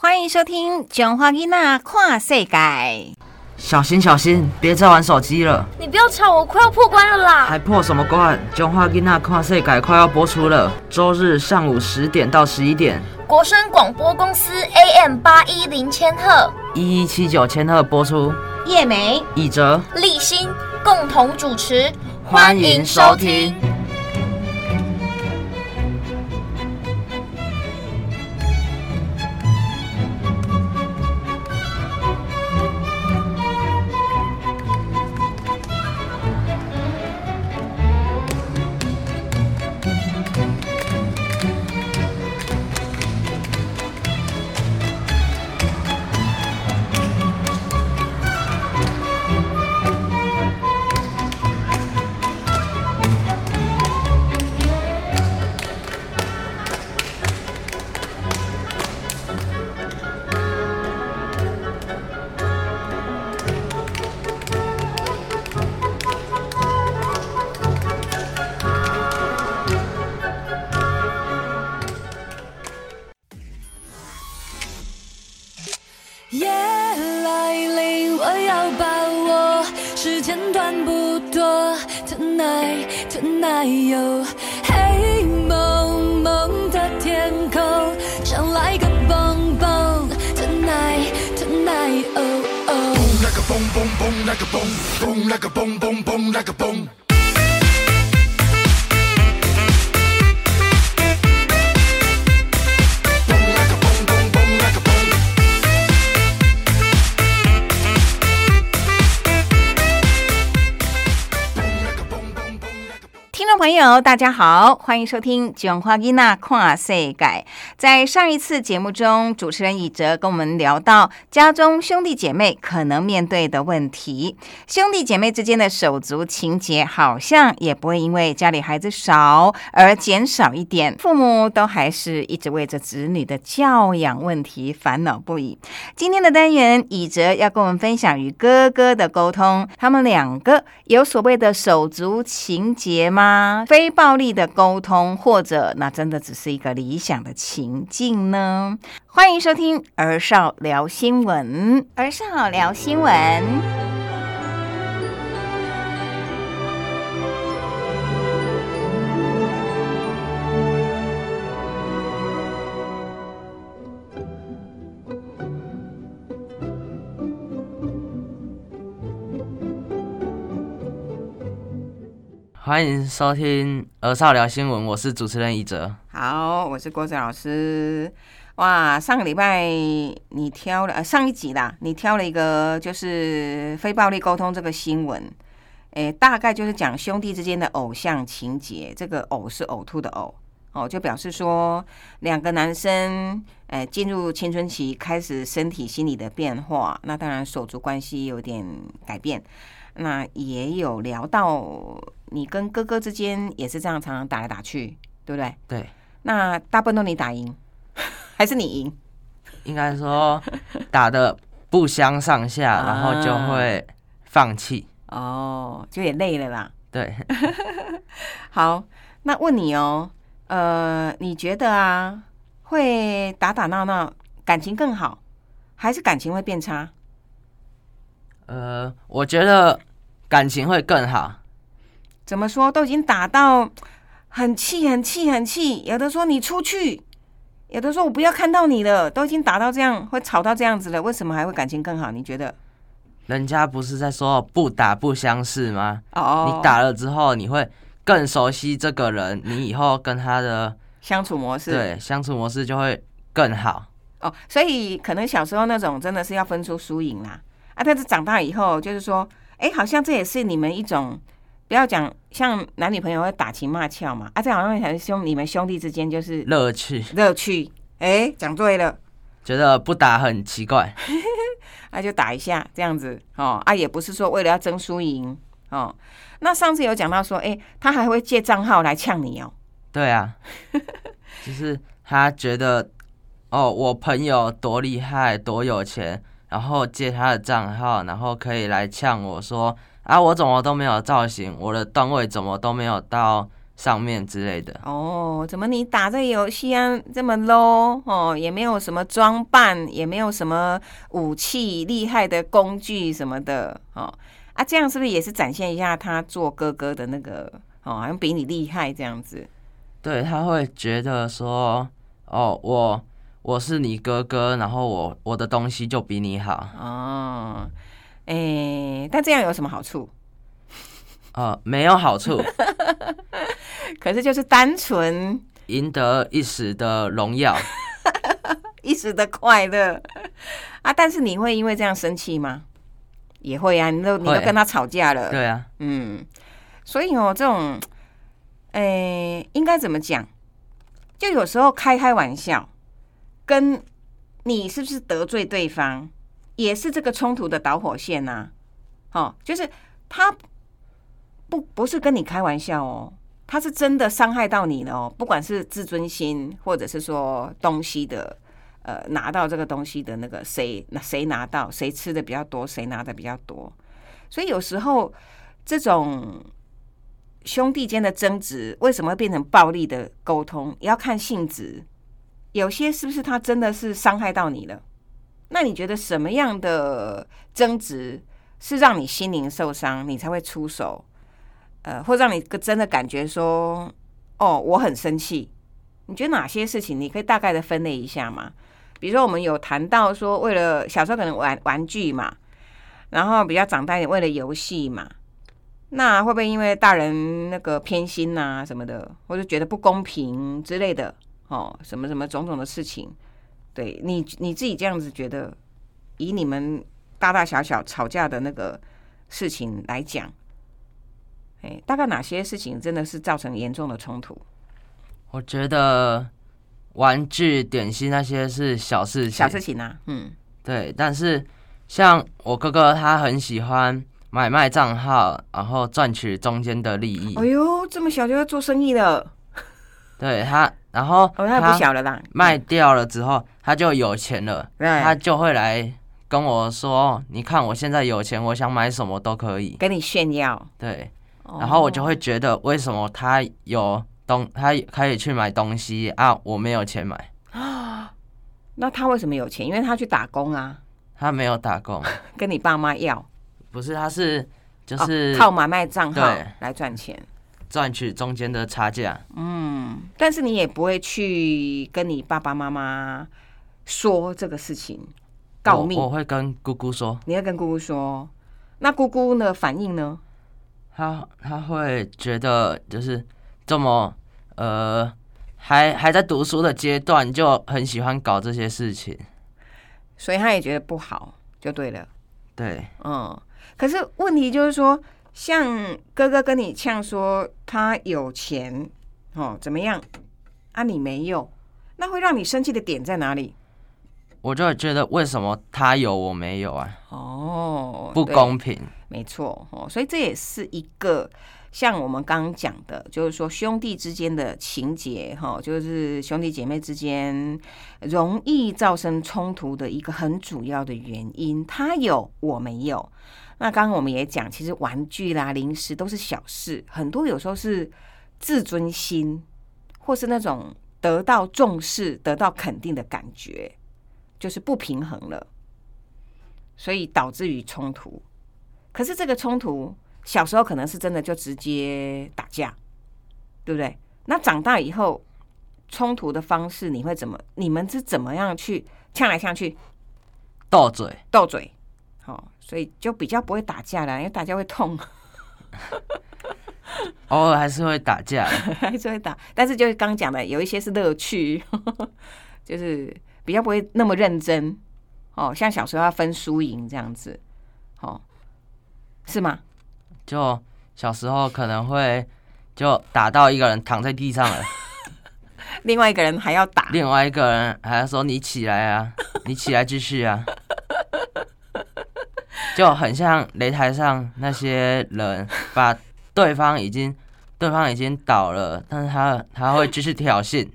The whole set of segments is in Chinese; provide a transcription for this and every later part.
欢迎收听《中华囡仔跨世界》。小心小心，别再玩手机了！你不要吵，我快要破关了啦！还破什么关？中华囡仔跨世界快要播出了，周日上午十点到十一点，国声广播公司 AM 八一零千赫，一一七九千赫播出。叶梅、以哲、立新共同主持，欢迎收听。Like a boom. 大家好，欢迎收听《囧花囡仔看世界》。在上一次节目中，主持人以哲跟我们聊到家中兄弟姐妹可能面对的问题，兄弟姐妹之间的手足情结好像也不会因为家里孩子少而减少一点，父母都还是一直为着子女的教养问题烦恼不已。今天的单元，以哲要跟我们分享与哥哥的沟通，他们两个有所谓的手足情结吗？非非暴力的沟通，或者那真的只是一个理想的情境呢？欢迎收听儿少聊新闻，儿少聊新闻。欢迎收听《儿少聊新闻》，我是主持人一哲。好，我是郭子老师。哇，上个礼拜你挑了、呃、上一集啦，你挑了一个就是非暴力沟通这个新闻，诶，大概就是讲兄弟之间的偶像情节。这个“偶”是呕吐的“呕”，哦，就表示说两个男生，诶，进入青春期，开始身体、心理的变化，那当然手足关系有点改变。那也有聊到你跟哥哥之间也是这样，常常打来打去，对不对？对，那大部分都你打赢，还是你赢？应该说打的不相上下，然后就会放弃。哦，就也累了啦。对，好，那问你哦，呃，你觉得啊，会打打闹闹，感情更好，还是感情会变差？呃，我觉得感情会更好。怎么说？都已经打到很气、很气、很气，有的说你出去，有的说我不要看到你了，都已经打到这样，会吵到这样子了，为什么还会感情更好？你觉得？人家不是在说不打不相识吗？哦你打了之后，你会更熟悉这个人，你以后跟他的相处模式，对相处模式就会更好。哦，所以可能小时候那种真的是要分出输赢啦，啊，但是长大以后就是说，哎，好像这也是你们一种，不要讲像男女朋友会打情骂俏嘛，啊，这好像还是兄你们兄弟之间就是乐趣，乐趣，哎，讲对了，觉得不打很奇怪。那、就打一下这样子哦，啊，也不是说为了要争输赢哦。那上次有讲到说，哎，他还会借账号来呛你哦，对啊，就是他觉得哦，我朋友多厉害，多有钱，然后借他的账号，然后可以来呛我说啊，我怎么都没有造型，我的段位怎么都没有到上面之类的。哦，怎么你打这个游戏啊这么 low 哦，也没有什么装扮，也没有什么武器厉害的工具什么的哦啊，这样是不是也是展现一下他做哥哥的那个哦，好像比你厉害这样子？对他会觉得说，哦，我我是你哥哥，然后我我的东西就比你好，哦，诶，但这样有什么好处？呃，没有好处，可是就是单纯赢得一时的荣耀。一时的快乐啊，但是你会因为这样生气吗？也会啊，你都你都跟他吵架了，对啊，嗯，所以哦，这种，诶、应该怎么讲？就有时候开开玩笑，跟你是不是得罪对方，也是这个冲突的导火线呐、哦，就是他不不是跟你开玩笑哦，他是真的伤害到你了哦，不管是自尊心，或者是说东西的。呃，拿到这个东西的那个谁，那谁拿到，谁吃的比较多，谁拿的比较多，所以有时候这种兄弟间的争执为什么会变成暴力的沟通，要看性质。有些是不是他真的是伤害到你了？那你觉得什么样的争执是让你心灵受伤，你才会出手？呃，或让你真的感觉说，哦，我很生气。你觉得哪些事情你可以大概的分类一下吗？比如说，我们有谈到说，为了小时候可能玩玩具嘛，然后比较长大一点，为了游戏嘛，那会不会因为大人那个偏心呐、什么的，或者觉得不公平之类的哦，什么什么种种的事情，对你你自己这样子觉得，以你们大大小小吵架的那个事情来讲，哎，大概哪些事情真的是造成严重的冲突？我觉得玩具、点心那些是小事情，小事情啊，嗯，对，但是像我哥哥他很喜欢买卖账号，然后赚取中间的利益。哎呦，这么小就要做生意了，对他，然后哦，他不小了啦，卖掉了之后，他就有钱了，对他就会来跟我说：“你看我现在有钱，我想买什么都可以。跟你炫耀”，对，然后我就会觉得，为什么他有东，他可以去买东西啊，我没有钱买。那他为什么有钱？因为他去打工啊，他没有打工，跟你爸妈要，不是，他是就是哦、靠买卖账号对来赚钱。赚取中间的差价。嗯，但是你也不会去跟你爸爸妈妈说这个事情，告密。我我会跟姑姑说，你会跟姑姑说，那姑姑的反应呢？她她会觉得就是这么呃，还还在读书的阶段，就很喜欢搞这些事情。所以他也觉得不好，就对了。对，嗯，可是问题就是说，像哥哥跟你呛说他有钱哦，怎么样啊？你没有，那会让你生气的点在哪里？我就会觉得为什么他有我没有啊？哦，不公平。没错哦，所以这也是一个像我们刚刚讲的，就是说兄弟之间的情节哈，就是兄弟姐妹之间容易造成冲突的一个很主要的原因。他有我没有，那刚刚我们也讲，其实玩具啦、零食都是小事，很多有时候是自尊心或是那种得到重视、得到肯定的感觉，就是不平衡了，所以导致于冲突。可是这个冲突，小时候可能是真的就直接打架，对不对？那长大以后，冲突的方式你会怎么？你们是怎么样去呛来呛去、斗嘴，斗嘴？好、所以就比较不会打架了，因为打架会痛，偶尔还是会打架。还是会打。但是就是刚讲的，有一些是乐趣，就是比较不会那么认真。哦，像小时候要分输赢这样子，哦，是吗？就小时候可能会就打到一个人躺在地上了，另外一个人还要打，另外一个人还要说你起来啊，你起来继续啊，就很像擂台上那些人把对方已经对方已经倒了，但是他他会继续挑衅，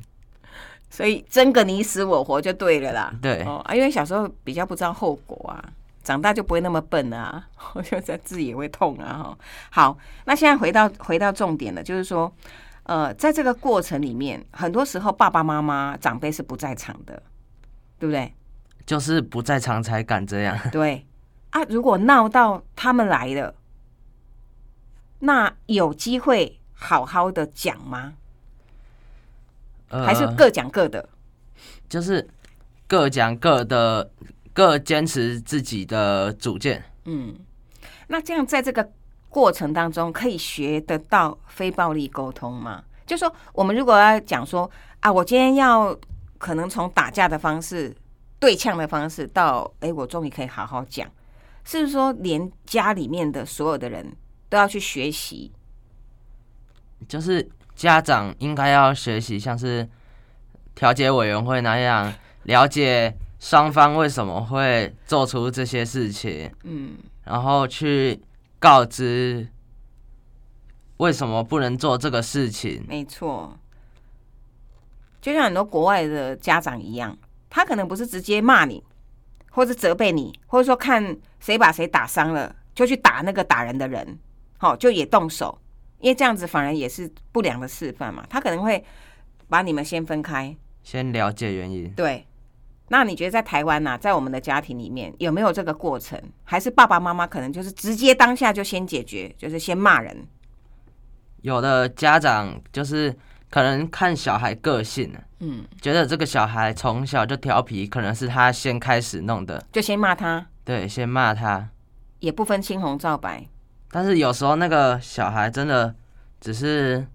所以争个你死我活就对了啦。对。哦啊，因为小时候比较不知道后果啊，长大就不会那么笨啊，我就在自己也会痛啊哈。好，那现在回到回到重点了，就是说，呃，在这个过程里面，很多时候爸爸妈妈长辈是不在场的，对不对？就是不在场才敢这样。对啊，如果闹到他们来了，那有机会好好的讲吗？呃还是各讲各的？就是各讲各的，各坚持自己的主见。嗯，那这样在这个过程当中，可以学得到非暴力沟通吗？就说我们如果要讲说啊，我今天要可能从打架的方式、对呛的方式，到哎、我终于可以好好讲，是不是说连家里面的所有的人都要去学习？就是家长应该要学习，像是调解委员会那样，了解双方为什么会做出这些事情，嗯，然后去告知为什么不能做这个事情。没错，就像很多国外的家长一样，他可能不是直接骂你，或者责备你，或者说看谁把谁打伤了，就去打那个打人的人，好、就也动手，因为这样子反而也是不良的示范嘛。他可能会把你们先分开，先了解原因，对。那你觉得在台湾呐、啊在我们的家庭里面有没有这个过程？还是爸爸妈妈可能就是直接当下就先解决，就是先骂人？有的家长就是可能看小孩个性啊嗯，觉得这个小孩从小就调皮，可能是他先开始弄的，就先骂他，对，先骂他。也不分青红皂白。但是有时候那个小孩真的只是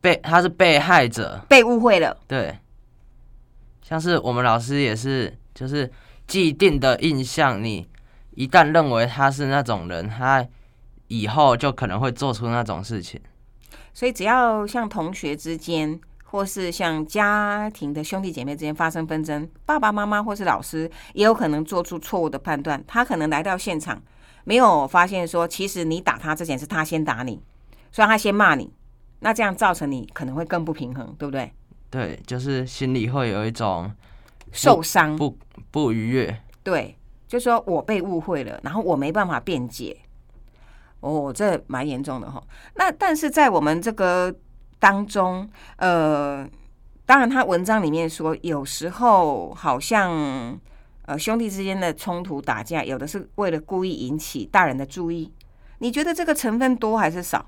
被他是被害者，被误会了，对，像是我们老师也是，就是既定的印象，你一旦认为他是那种人，他以后就可能会做出那种事情。所以只要像同学之间，或是像家庭的兄弟姐妹之间发生纷争，爸爸妈妈或是老师也有可能做出错误的判断。他可能来到现场，没有发现说，其实你打他之前是他先打你，所以他先骂你，那这样造成你可能会更不平衡，对不对？对，就是心里会有一种受伤，不不愉悦。对，就说我被误会了，然后我没办法辩解。哦，这蛮严重的哈。那但是在我们这个当中，呃，当然他文章里面说，有时候好像呃兄弟之间的冲突打架，有的是为了故意引起大人的注意。你觉得这个成分多还是少？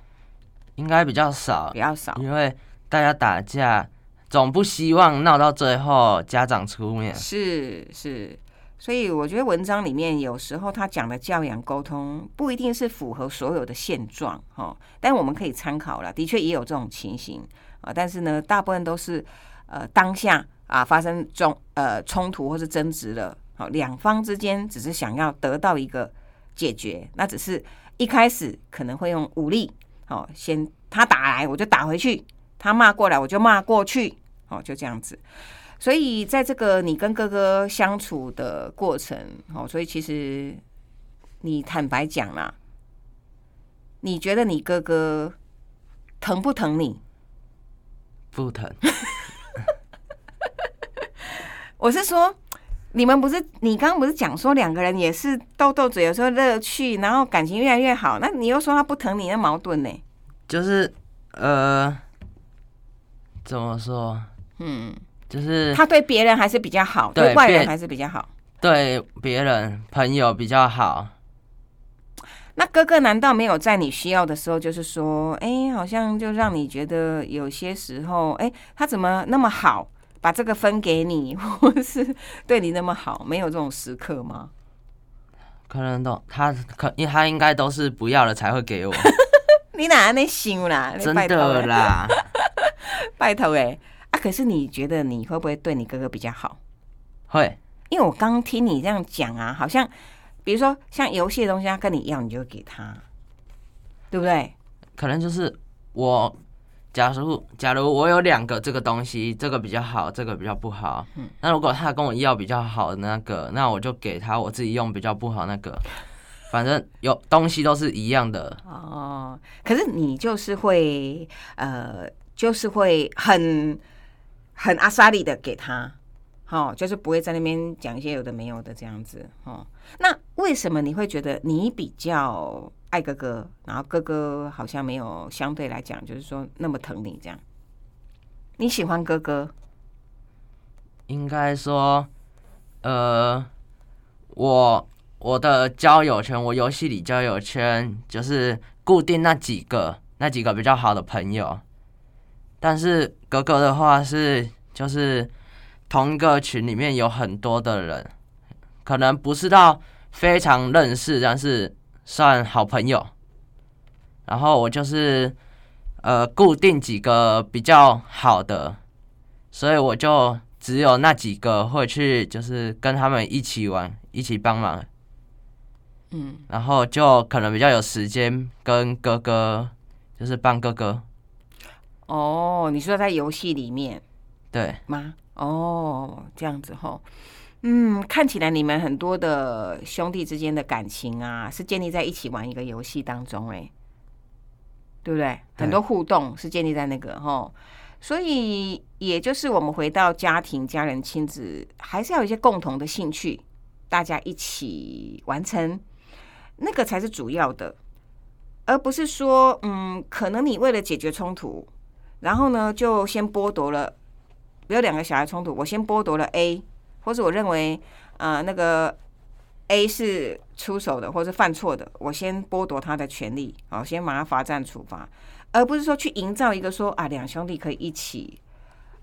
应该比较少比，较少。因为大家打架总不希望闹到最后家长出面。是是，所以我觉得文章里面有时候他讲的教养沟通不一定是符合所有的现状哦，但我们可以参考了，的确也有这种情形啊，但是呢，大部分都是呃当下啊发生中呃冲突或是争执了，好、两方之间只是想要得到一个解决，那只是一开始可能会用武力，哦，先他打来我就打回去，他骂过来我就骂过去，哦，就这样子。所以在这个你跟哥哥相处的过程，哦，所以其实你坦白讲啦，你觉得你哥哥疼不疼你？不疼，我是说，你们不是你刚刚不是讲说两个人也是斗斗嘴，有时候乐趣，然后感情越来越好，那你又说他不疼你，那矛盾呢？就是呃，怎么说？嗯，就是他对别人还是比较好，对外人还是比较好。对别人朋友比较好。那哥哥难道没有在你需要的时候，就是说，哎、好像就让你觉得有些时候，哎、他怎么那么好，把这个分给你，或是对你那么好，没有这种时刻吗？可能都他可，因他应该都是不要了才会给我，你哪那想啦？真的啦。拜托哎、啊！可是你觉得你会不会对你哥哥比较好？会，因为我刚听你这样讲啊，好像比如说像游戏的东西，他跟你要，你就给他，对不对？可能就是我，假如假如我有两个这个东西，这个比较好，这个比较不好，嗯那如果他跟我要比较好的那个，那我就给他我自己用比较不好那个，反正有东西都是一样的，哦，可是你就是会呃，就是会很很阿莎利的给他，哦，就是不会在那边讲一些有的没有的这样子哦。那为什么你会觉得你比较爱哥哥，然后哥哥好像没有相对来讲，就是说那么疼你这样。你喜欢哥哥，应该说，呃，我我的交友圈，我游戏里交友圈就是固定那几个，那几个比较好的朋友。但是哥哥的话是，就是同一个群里面有很多的人，可能不是到非常认识，但是算好朋友。然后我就是呃固定几个比较好的，所以我就只有那几个会去，就是跟他们一起玩，一起帮忙。嗯，然后就可能比较有时间跟哥哥，就是帮哥哥。哦，你说在游戏里面对，吗？哦，这样子吼，嗯，看起来你们很多的兄弟之间的感情啊，是建立在一起玩一个游戏当中、哎，对不对？很多互动是建立在那个吼，所以也就是我们回到家庭、家人、亲子，还是要有一些共同的兴趣，大家一起完成，那个才是主要的，而不是说，嗯，可能你为了解决冲突，然后呢，就先剥夺了。比如两个小孩冲突，我先剥夺了 A，或者我认为呃那个 A 是出手的，或是犯错的，我先剥夺他的权利，好，先把他罚站处罚，而不是说去营造一个说啊两兄弟可以一起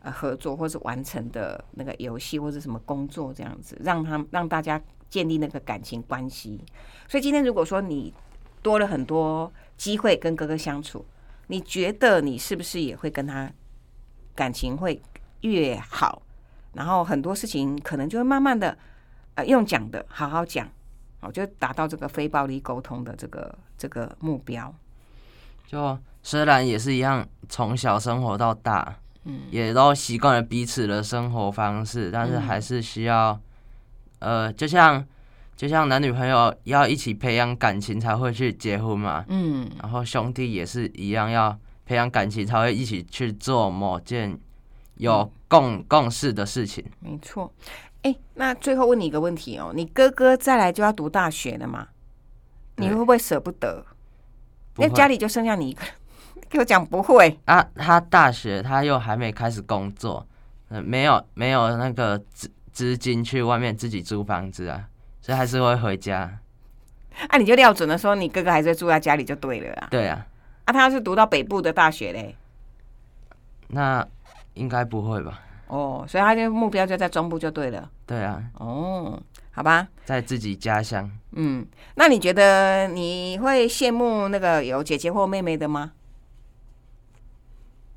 呃合作或是完成的那个游戏或者什么工作这样子，让他让大家建立那个感情关系。所以今天如果说你多了很多机会跟哥哥相处，你觉得你是不是也会跟他感情会越好？然后很多事情可能就会慢慢的呃用讲的好好讲，哦，就达到这个非暴力沟通的这个这个目标。就虽然也是一样，从小生活到大，嗯，也都习惯了彼此的生活方式，但是嗯还是需要，呃，就像就像男女朋友要一起培养感情才会去结婚嘛，嗯，然后兄弟也是一样，要培养感情才会一起去做某件有共共识的事情。没错。哎，那最后问你一个问题哦，你哥哥再来就要读大学了嘛？你会不会舍不得？不会因为家里就剩下你一个人。给我讲不会，啊，他大学他又还没开始工作，呃，没有没有那个资资金去外面自己租房子啊，所以还是会回家。啊，你就料准了说你哥哥还是会住在家里就对了啦。对啊，啊，他要是读到北部的大学嘞，那应该不会吧？哦，所以他就目标就在中部就对了。对啊，哦，好吧，在自己家乡，嗯，那你觉得你会羡慕那个有姐姐或妹妹的吗？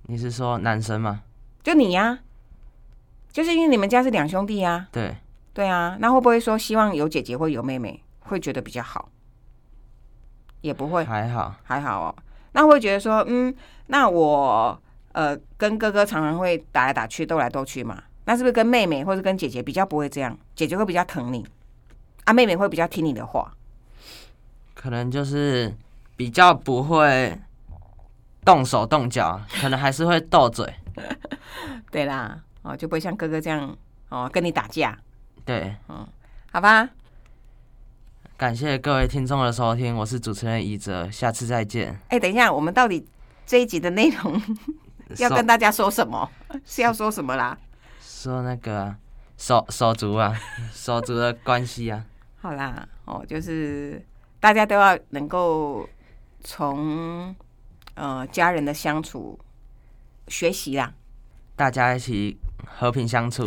你是说男生吗？就你呀、就是因为你们家是两兄弟呀、对，对啊，那会不会说希望有姐姐或有妹妹，会觉得比较好？也不会，还好，还好哦。那会觉得说，嗯，那我呃跟哥哥常常会打来打去、斗来斗去嘛，那是不是跟妹妹或者跟姐姐比较不会这样？姐姐会比较疼你，啊，妹妹会比较听你的话。可能就是比较不会动手动脚，可能还是会斗嘴。对啦，哦，就不会像哥哥这样哦跟你打架，对，嗯好吧？感谢各位听众的收听，我是主持人怡哲，下次再见。哎、等一下，我们到底这一集的内容 要跟大家说什么？是要说什么啦？说那个啊手手足啊，手足的关系啊，好啦，哦，就是大家都要能够从呃家人的相处学习啦。大家一起和平相处。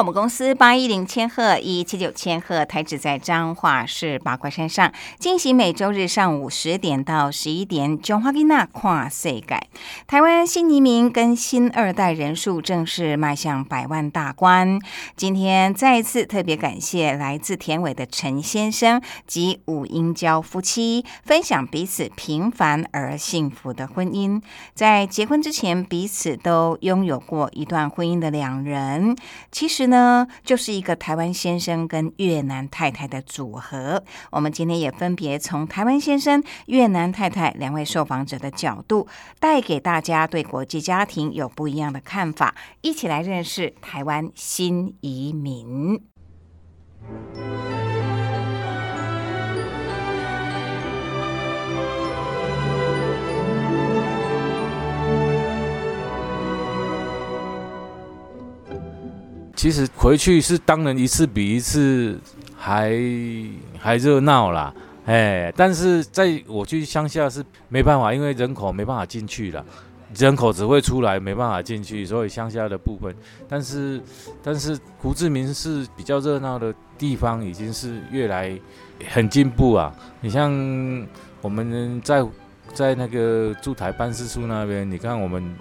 我们公司八一零千赫一七九千赫台址在彰化市八卦山上，进行每周日上午十点到十一点。中华吉娜跨世改，台湾新移民跟新二代人数正式迈向百万大关。今天再一次特别感谢来自田尾的陈先生及武英娇夫妻，分享彼此平凡而幸福的婚姻。在结婚之前，彼此都拥有过一段婚姻的两人。其实呢，就是一个台湾先生跟越南太太的组合。我们今天也分别从台湾先生、越南太太两位受访者的角度，带给大家对国际家庭有不一样的看法，一起来认识台湾新移民。其实回去是当然一次比一次还还热闹啦，哎，但是在我去乡下是没办法，因为人口没办法进去了，人口只会出来，没办法进去，所以乡下的部分，但是但是胡志明是比较热闹的地方，已经是越来很进步啊。你像我们在在那个驻台办事处那边，你看我们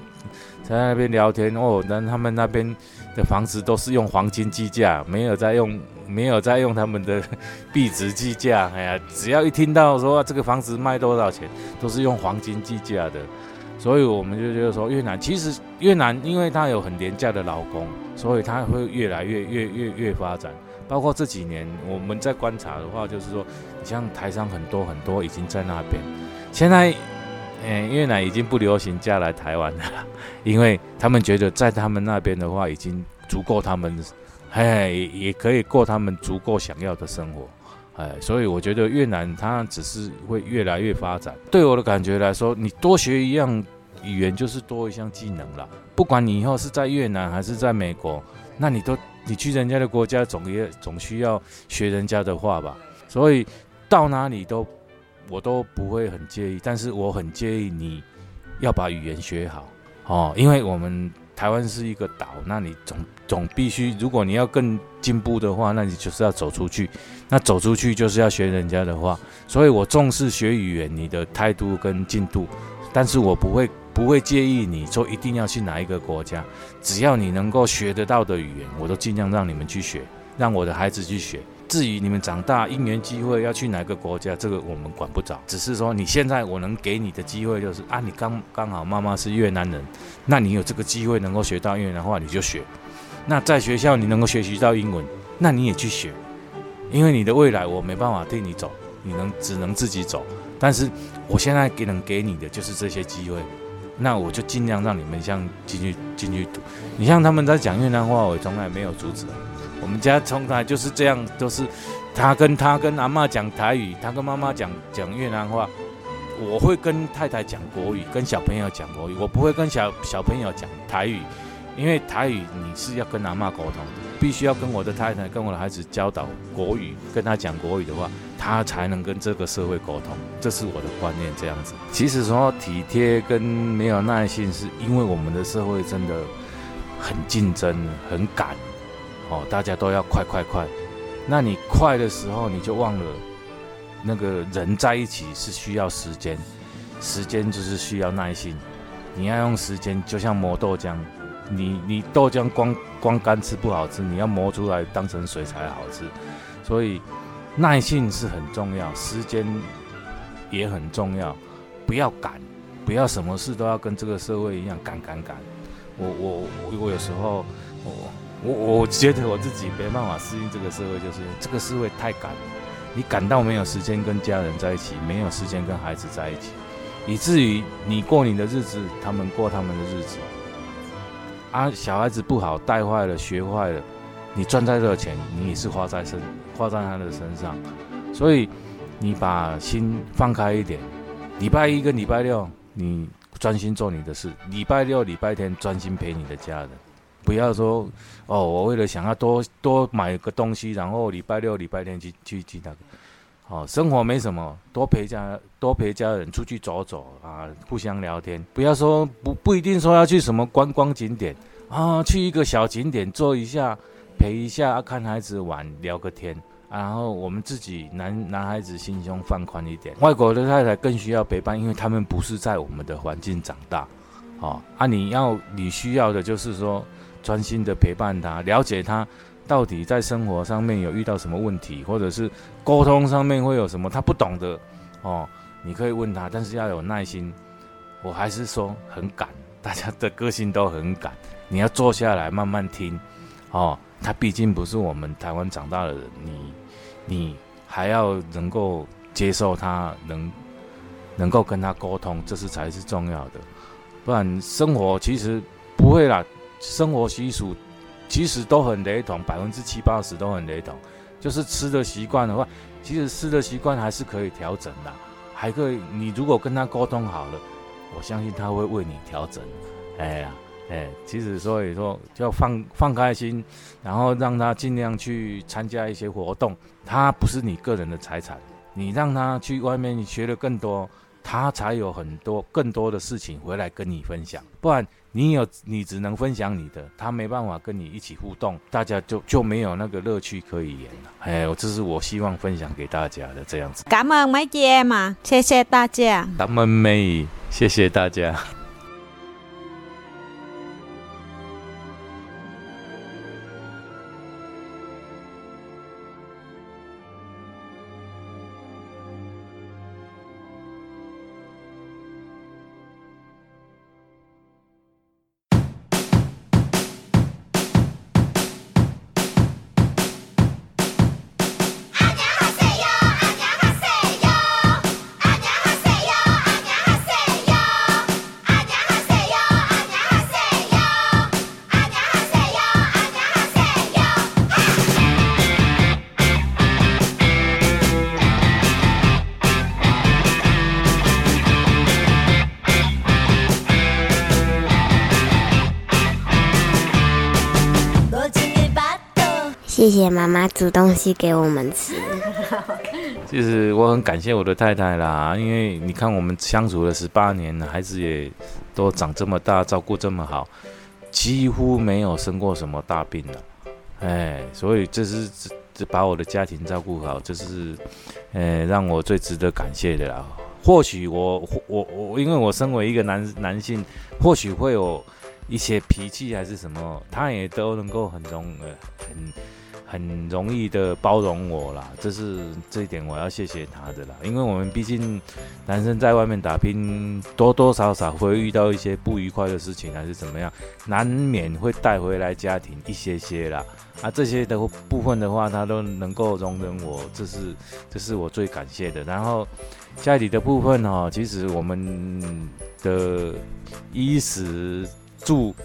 在那边聊天哦，那他们那边。的房子都是用黄金计价，没有在用，没有在用他们的 币值计价。哎呀，只要一听到说这个房子卖多少钱，都是用黄金计价的。所以我们就觉得说，越南其实越南，因为它有很廉价的劳工，所以它会越来越越越越发展。包括这几年我们在观察的话，就是说，你像台商很多很多已经在那边。现在，嗯，越南已经不流行嫁来台湾了。因为他们觉得在他们那边的话，已经足够他们，哎，也可以过他们足够想要的生活，哎，所以我觉得越南它只是会越来越发展。对我的感觉来说，你多学一样语言就是多一项技能了。不管你以后是在越南还是在美国，那你都你去人家的国家总也总需要学人家的话吧。所以到哪里都我都不会很介意，但是我很介意你要把语言学好。哦，因为我们台湾是一个岛，那你总总必须，如果你要更进步的话，那你就是要走出去。那走出去就是要学人家的话，所以我重视学语言，你的态度跟进度。但是我不会不会介意你说一定要去哪一个国家，只要你能够学得到的语言，我都尽量让你们去学，让我的孩子去学。至于你们长大因缘机会要去哪个国家，这个我们管不着。只是说你现在我能给你的机会就是啊，你刚刚好妈妈是越南人，那你有这个机会能够学到越南话，你就学。那在学校你能够学习到英文，那你也去学。因为你的未来我没办法替你走，你能只能自己走。但是我现在给能给你的就是这些机会，那我就尽量让你们像进去进去读。你像他们在讲越南话，我从来没有阻止。我们家从来就是这样，都是他跟他跟阿妈讲台语，他跟妈妈讲讲越南话。我会跟太太讲国语，跟小朋友讲国语，我不会跟小小朋友讲台语，因为台语你是要跟阿妈沟通的，必须要跟我的太太跟我的孩子教导国语，跟他讲国语的话，他才能跟这个社会沟通。这是我的观念，这样子。其实说体贴跟没有耐心，是因为我们的社会真的很竞争，很赶。哦，大家都要快快快，那你快的时候，你就忘了那个人在一起是需要时间，时间就是需要耐心。你要用时间，就像磨豆浆，你你豆浆光光干吃不好吃，你要磨出来当成水才好吃。所以耐性是很重要，时间也很重要，不要赶，不要什么事都要跟这个社会一样赶赶赶。我我我有时候我。我我觉得我自己没办法适应这个社会，就是这个社会太赶，你赶到没有时间跟家人在一起，没有时间跟孩子在一起，以至于你过你的日子，他们过他们的日子，啊，小孩子不好带坏了，学坏了，你赚再多钱，你也是花在身，花在他的身上，所以你把心放开一点，礼拜一跟礼拜六你专心做你的事，礼拜六礼拜天专心陪你的家人。不要说哦，我为了想要多多买个东西，然后礼拜六、礼拜天去去去那个，哦，生活没什么，多陪家多陪家人出去走走啊，互相聊天。不要说不不一定说要去什么观光景点啊，去一个小景点坐一下，陪一下，看孩子玩，聊个天。然后我们自己男男孩子心胸放宽一点，外国的太太更需要陪伴，因为他们不是在我们的环境长大，哦，啊，你要你需要的就是说专心的陪伴他，了解他到底在生活上面有遇到什么问题，或者是沟通上面会有什么他不懂的，哦，你可以问他，但是要有耐心。我还是说很赶，大家的个性都很赶，你要坐下来慢慢听，哦，他毕竟不是我们台湾长大的人，你。你还要能够接受他，能能够跟他沟通，这是才是重要的。不然生活其实不会啦，生活习俗其实都很雷同，百分之七八十都很雷同。就是吃的习惯的话，其实吃的习惯还是可以调整的，还可以。你如果跟他沟通好了，我相信他会为你调整。哎呀。哎，其实所以说，就放放开心，然后让他尽量去参加一些活动。他不是你个人的财产，你让他去外面你学的更多，他才有很多更多的事情回来跟你分享。不然你有你只能分享你的，他没办法跟你一起互动，大家就就没有那个乐趣可以演了。哎，这是我希望分享给大家的这样子。感恩梅姐嘛，谢谢大家。感恩梅，谢谢大家。谢谢妈妈煮东西给我们吃。其实我很感谢我的太太啦，因为你看我们相处了十八年了，孩子也都长这么大，照顾这么好，几乎没有生过什么大病了。哎，所以这是这把我的家庭照顾好，这是呃让我最值得感谢的啦。或许我我我，因为我身为一个男男性，或许会有一些脾气还是什么，他也都能够很容呃很。很容易的包容我啦，这是这一点我要谢谢他的啦。因为我们毕竟男生在外面打拼，多多少少会遇到一些不愉快的事情，还是怎么样，难免会带回来家庭一些些啦。啊，这些的部分的话，他都能够容忍我，这是这是我最感谢的。然后家里的部分哈，其实我们的衣食住。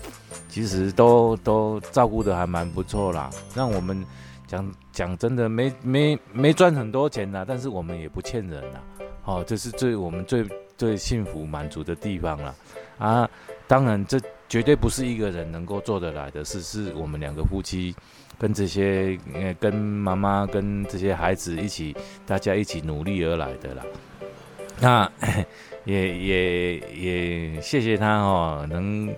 其实都都照顾的还蛮不错啦，让我们讲讲真的没没没赚很多钱呐，但是我们也不欠人呐，哦，这是最我们最最幸福满足的地方了啊！当然这绝对不是一个人能够做得来的事，是我们两个夫妻跟这些呃跟妈妈跟这些孩子一起大家一起努力而来的啦。那 也也也谢谢他哦，能。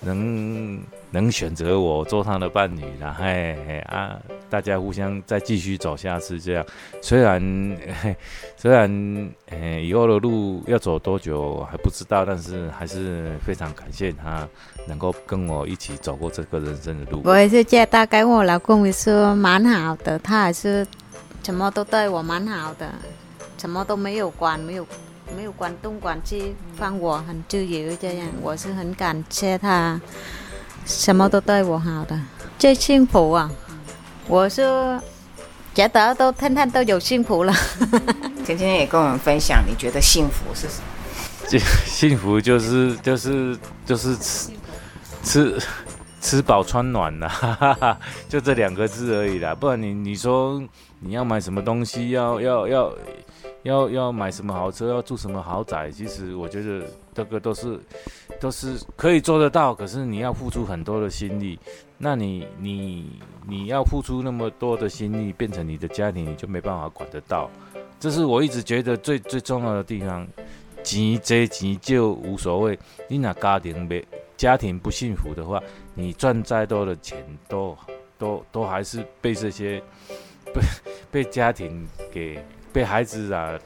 能能选择我做他的伴侣啦，嘿啊，大家互相再继续走下去，这样虽然 虽然诶以后的路要走多久还不知道，但是还是非常感谢他能够跟我一起走过这个人生的路。我也是觉得跟我老公也是蛮好的，他还是什么都对我蛮好的，什么都没有管，没有。没有管东管西，放我很自由，这样我是很感谢他，什么都对我好的，最幸福啊！我是觉得都天天都有幸福了。今天也跟我们分享，你觉得幸福是什么？就幸福就是就是就是吃吃吃饱穿暖啦，就这两个字而已啦。不然你你说你要买什么东西，要要要。要要买什么豪车，要住什么豪宅，其实我觉得这个都是都是可以做得到，可是你要付出很多的心力。那你你你要付出那么多的心力，变成你的家庭，你就没办法管得到。这是我一直觉得最最重要的地方。钱这钱就无所谓，你那家庭没家庭不幸福的话，你赚再多的钱都都都还是被这些被被家庭给被孩子啊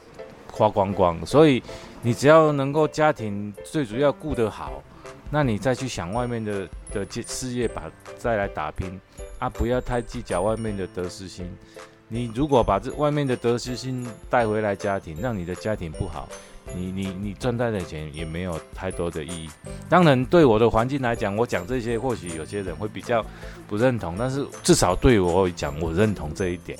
花光光，所以你只要能够家庭最主要顾得好，那你再去想外面的的事业，把再来打拼啊，不要太计较外面的得失心。你如果把这外面的得失心带回来家庭，让你的家庭不好，你你你赚到的钱也没有太多的意义。当然，对我的环境来讲，我讲这些或许有些人会比较不认同，但是至少对我讲，我认同这一点。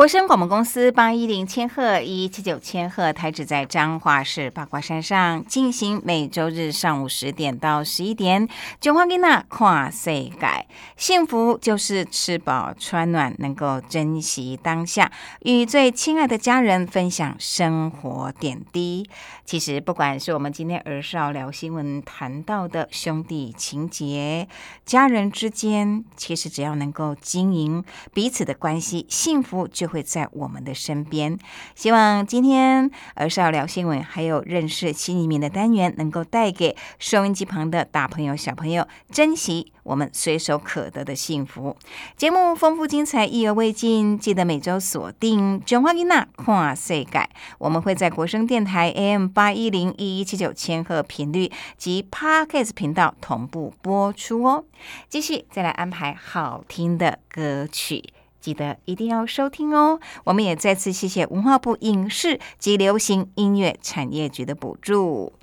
国声广播公司八一零千赫一七九千赫台址在彰化市八卦山上进行每周日上午十点到十一点。九花囡娜跨世界，幸福就是吃饱穿暖，能够珍惜当下，与最亲爱的家人分享生活点滴。其实，不管是我们今天儿少聊新闻谈到的兄弟情结，家人之间，其实只要能够经营彼此的关系，幸福就。会在我们的身边。希望今天儿少聊新闻，还有认识新移民的单元，能够带给收音机旁的大朋友、小朋友珍惜我们随手可得的幸福。节目丰富精彩，意犹未尽，记得每周锁定《中华音娜跨世界》，我们会在国声电台 AM 八一零一一七九千赫频率及 Podcast 频道同步播出哦。继续再来安排好听的歌曲。记得一定要收听哦！我们也再次谢谢文化部影视及流行音乐产业局的补助。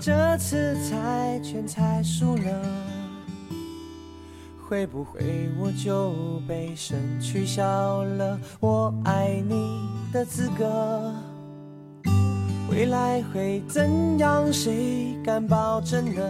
这次猜拳猜输了，会不会我就被神取消了我爱你的资格？未来会怎样？谁敢保证呢？